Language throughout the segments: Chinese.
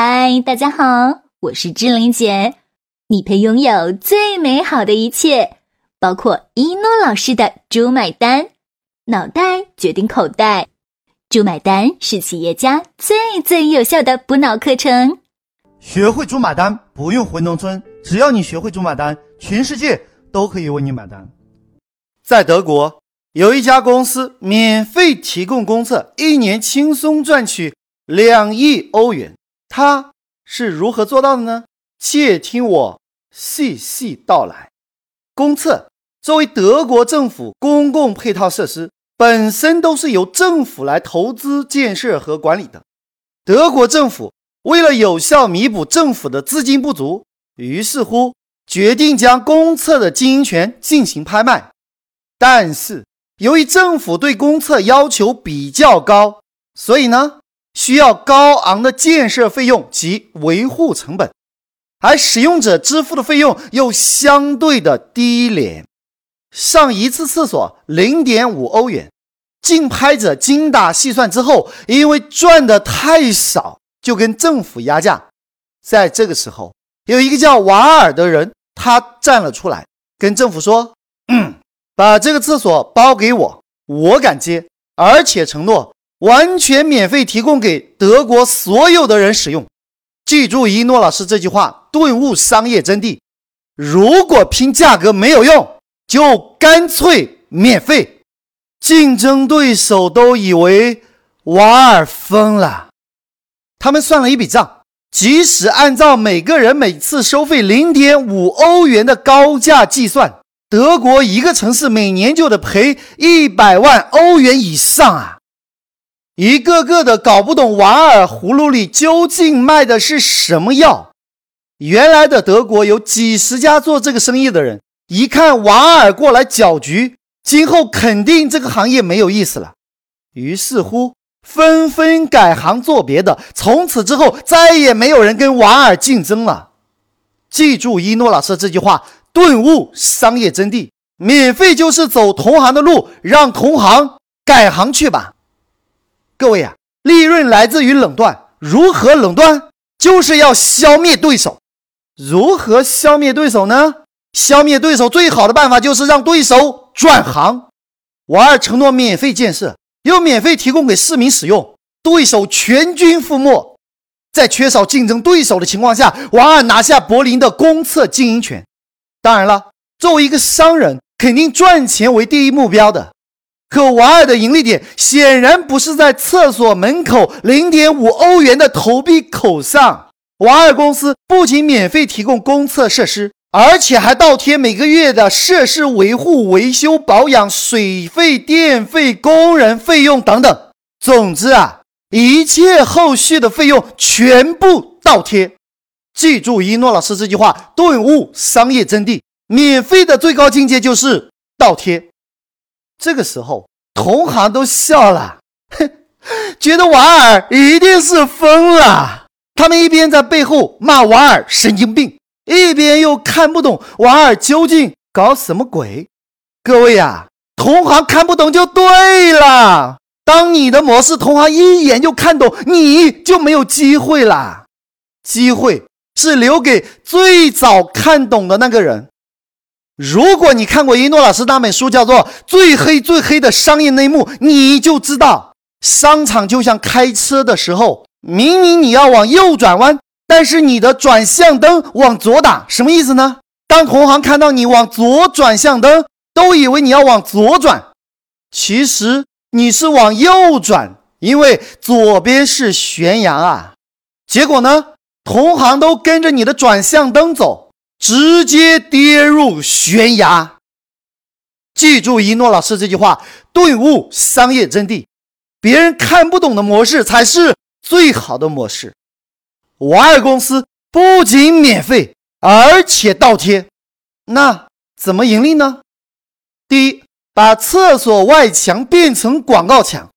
嗨，大家好，我是志玲姐。你配拥有最美好的一切，包括一诺老师的“猪买单”，脑袋决定口袋，“猪买单”是企业家最最有效的补脑课程。学会“猪买单”，不用回农村，只要你学会“猪买单”，全世界都可以为你买单。在德国，有一家公司免费提供公厕，一年轻松赚取两亿欧元。他是如何做到的呢？且听我细细道来。公厕作为德国政府公共配套设施，本身都是由政府来投资建设和管理的。德国政府为了有效弥补政府的资金不足，于是乎决定将公厕的经营权进行拍卖。但是由于政府对公厕要求比较高，所以呢？需要高昂的建设费用及维护成本，而使用者支付的费用又相对的低廉。上一次厕所零点五欧元，竞拍者精打细算之后，因为赚的太少，就跟政府压价。在这个时候，有一个叫瓦尔的人，他站了出来，跟政府说：“嗯，把这个厕所包给我，我敢接，而且承诺。”完全免费提供给德国所有的人使用。记住一诺老师这句话，顿悟商业真谛。如果拼价格没有用，就干脆免费。竞争对手都以为瓦尔疯了。他们算了一笔账，即使按照每个人每次收费零点五欧元的高价计算，德国一个城市每年就得赔一百万欧元以上啊！一个个的搞不懂瓦尔葫芦里究竟卖的是什么药。原来的德国有几十家做这个生意的人，一看瓦尔过来搅局，今后肯定这个行业没有意思了。于是乎，纷纷改行做别的。从此之后，再也没有人跟瓦尔竞争了。记住一诺老师这句话，顿悟商业真谛：免费就是走同行的路，让同行改行去吧。各位啊，利润来自于垄断。如何垄断？就是要消灭对手。如何消灭对手呢？消灭对手最好的办法就是让对手转行。王二承诺免费建设，又免费提供给市民使用，对手全军覆没。在缺少竞争对手的情况下，王二拿下柏林的公厕经营权。当然了，作为一个商人，肯定赚钱为第一目标的。可瓦尔的盈利点显然不是在厕所门口零点五欧元的投币口上。瓦尔公司不仅免费提供公厕设施，而且还倒贴每个月的设施维护、维修、保养、水费、电费、工人费用等等。总之啊，一切后续的费用全部倒贴。记住一诺老师这句话，顿悟商业真谛：免费的最高境界就是倒贴。这个时候，同行都笑了，哼，觉得瓦尔一定是疯了。他们一边在背后骂瓦尔神经病，一边又看不懂瓦尔究竟搞什么鬼。各位呀，同行看不懂就对了。当你的模式同行一眼就看懂，你就没有机会了。机会是留给最早看懂的那个人。如果你看过一诺老师那本书，叫做《最黑最黑的商业内幕》，你就知道，商场就像开车的时候，明明你要往右转弯，但是你的转向灯往左打，什么意思呢？当同行看到你往左转向灯，都以为你要往左转，其实你是往右转，因为左边是悬崖啊。结果呢，同行都跟着你的转向灯走。直接跌入悬崖。记住一诺老师这句话，顿悟商业真谛。别人看不懂的模式才是最好的模式。瓦尔公司不仅免费，而且倒贴。那怎么盈利呢？第一，把厕所外墙变成广告墙，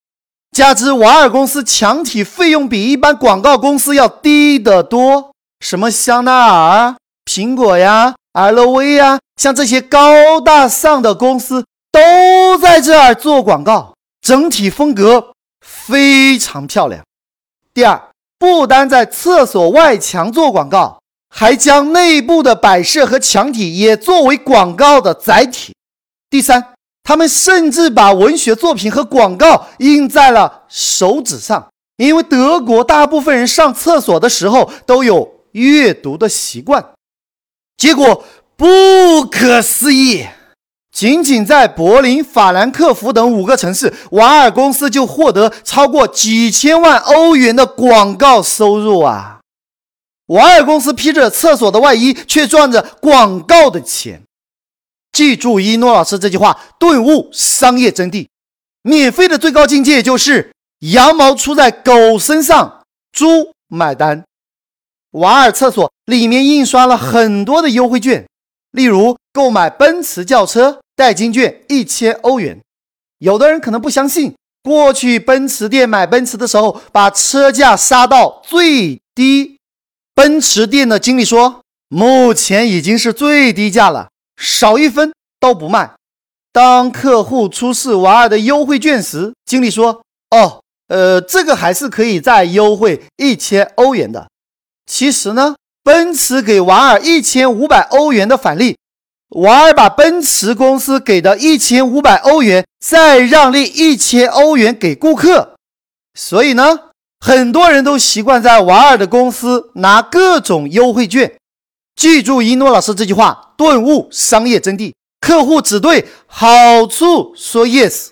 加之瓦尔公司墙体费用比一般广告公司要低得多。什么香奈儿？苹果呀，LV 呀，像这些高大上的公司都在这儿做广告，整体风格非常漂亮。第二，不单在厕所外墙做广告，还将内部的摆设和墙体也作为广告的载体。第三，他们甚至把文学作品和广告印在了手指上，因为德国大部分人上厕所的时候都有阅读的习惯。结果不可思议。仅仅在柏林、法兰克福等五个城市，瓦尔公司就获得超过几千万欧元的广告收入啊！瓦尔公司披着厕所的外衣，却赚着广告的钱。记住一诺老师这句话，顿悟商业真谛：免费的最高境界就是羊毛出在狗身上，猪买单。瓦尔厕所里面印刷了很多的优惠券。例如，购买奔驰轿车代金券一千欧元。有的人可能不相信，过去奔驰店买奔驰的时候，把车价杀到最低。奔驰店的经理说，目前已经是最低价了，少一分都不卖。当客户出示瓦尔的优惠券时，经理说：“哦，呃，这个还是可以再优惠一千欧元的。”其实呢？奔驰给瓦尔一千五百欧元的返利，瓦尔把奔驰公司给的一千五百欧元再让利一千欧元给顾客，所以呢，很多人都习惯在瓦尔的公司拿各种优惠券。记住一诺老师这句话，顿悟商业真谛：客户只对好处说 yes。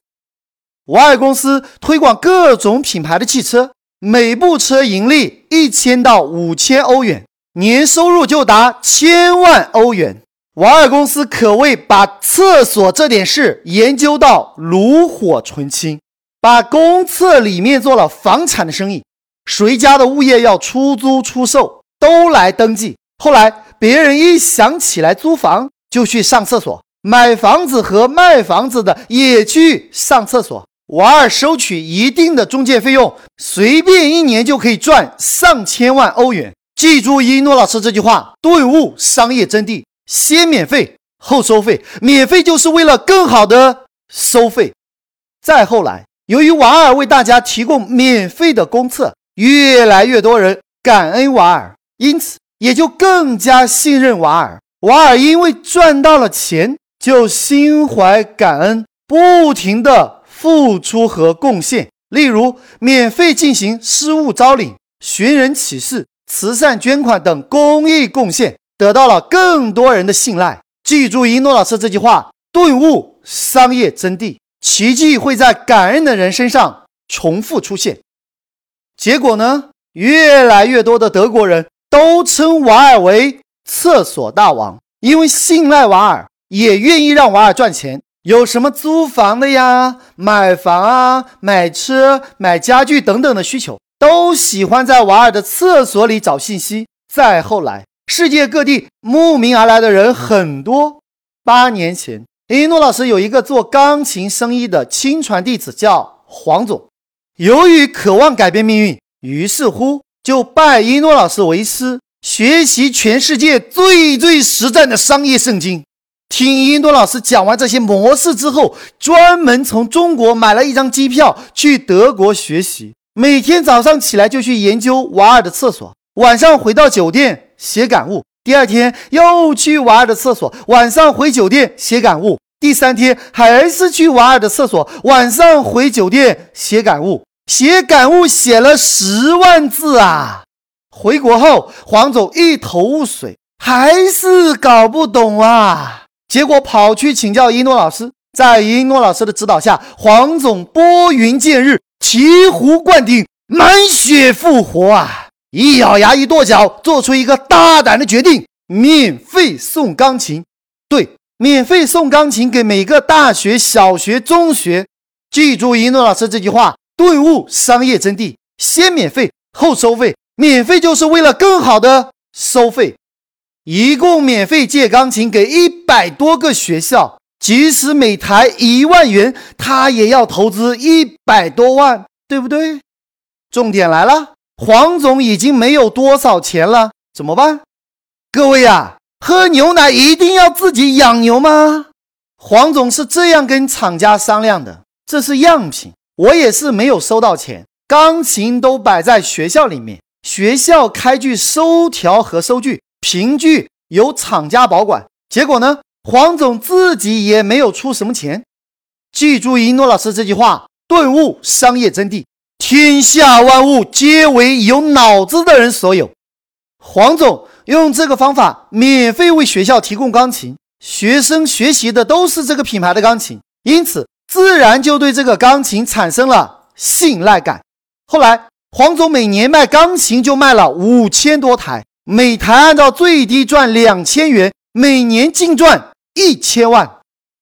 瓦尔公司推广各种品牌的汽车，每部车盈利一千到五千欧元。年收入就达千万欧元，瓦尔公司可谓把厕所这点事研究到炉火纯青，把公厕里面做了房产的生意。谁家的物业要出租出售，都来登记。后来别人一想起来租房，就去上厕所。买房子和卖房子的也去上厕所。瓦尔收取一定的中介费用，随便一年就可以赚上千万欧元。记住一诺老师这句话，顿悟商业真谛：先免费后收费，免费就是为了更好的收费。再后来，由于瓦尔为大家提供免费的公厕，越来越多人感恩瓦尔，因此也就更加信任瓦尔。瓦尔因为赚到了钱，就心怀感恩，不停的付出和贡献。例如，免费进行失物招领、寻人启事。慈善捐款等公益贡献得到了更多人的信赖。记住一诺老师这句话，顿悟商业真谛，奇迹会在感恩的人身上重复出现。结果呢，越来越多的德国人都称瓦尔为厕所大王，因为信赖瓦尔，也愿意让瓦尔赚钱。有什么租房的呀、买房啊、买车、买家具等等的需求。都喜欢在瓦尔的厕所里找信息。再后来，世界各地慕名而来的人很多。八年前，一诺老师有一个做钢琴生意的亲传弟子，叫黄总。由于渴望改变命运，于是乎就拜一诺老师为师，学习全世界最最实战的商业圣经。听一诺老师讲完这些模式之后，专门从中国买了一张机票去德国学习。每天早上起来就去研究瓦尔的厕所，晚上回到酒店写感悟。第二天又去瓦尔的厕所，晚上回酒店写感悟。第三天还是去瓦尔的厕所，晚上回酒店写感悟。写感悟写了十万字啊！回国后，黄总一头雾水，还是搞不懂啊。结果跑去请教一诺老师，在一诺老师的指导下，黄总拨云见日。醍醐灌顶，满血复活啊！一咬牙，一跺脚，做出一个大胆的决定：免费送钢琴。对，免费送钢琴给每个大学、小学、中学。记住一诺老师这句话，顿悟商业真谛：先免费后收费。免费就是为了更好的收费。一共免费借钢琴给一百多个学校。即使每台一万元，他也要投资一百多万，对不对？重点来了，黄总已经没有多少钱了，怎么办？各位呀，喝牛奶一定要自己养牛吗？黄总是这样跟厂家商量的，这是样品，我也是没有收到钱，钢琴都摆在学校里面，学校开具收条和收据，凭据由厂家保管。结果呢，黄总自己也没有出什么钱。记住一诺老师这句话，顿悟商业真谛：天下万物皆为有脑子的人所有。黄总用这个方法免费为学校提供钢琴，学生学习的都是这个品牌的钢琴，因此自然就对这个钢琴产生了信赖感。后来，黄总每年卖钢琴就卖了五千多台，每台按照最低赚两千元，每年净赚一千万。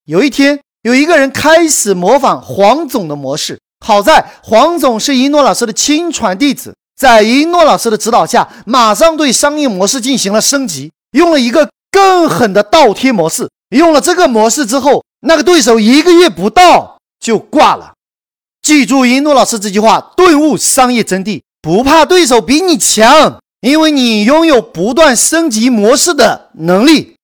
有一天，有一个人开始模仿黄总的模式，好在黄总是一诺老师的亲传弟子。在一诺老师的指导下，马上对商业模式进行了升级，用了一个更狠的倒贴模式。用了这个模式之后，那个对手一个月不到就挂了。记住一诺老师这句话，顿悟商业真谛：不怕对手比你强，因为你拥有不断升级模式的能力。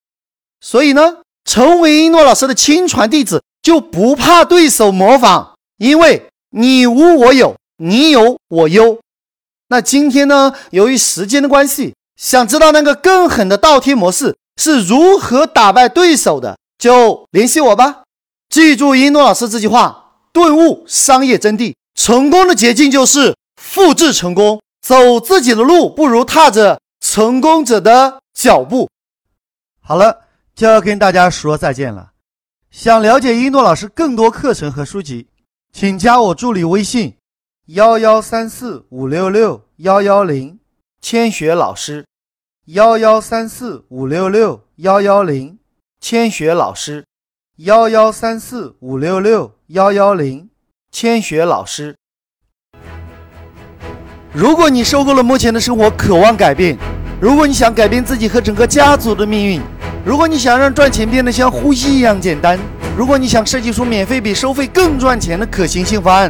所以呢，成为一诺老师的亲传弟子，就不怕对手模仿，因为你无我有，你有我优。那今天呢？由于时间的关系，想知道那个更狠的倒贴模式是如何打败对手的，就联系我吧。记住一诺老师这句话，顿悟商业真谛。成功的捷径就是复制成功，走自己的路不如踏着成功者的脚步。好了，就要跟大家说再见了。想了解一诺老师更多课程和书籍，请加我助理微信。幺幺三四五六六幺幺零，千雪老师。幺幺三四五六六幺幺零，千雪老师。幺幺三四五六六幺幺零，千雪老师。如果你受够了目前的生活，渴望改变；如果你想改变自己和整个家族的命运；如果你想让赚钱变得像呼吸一样简单；如果你想设计出免费比收费更赚钱的可行性方案。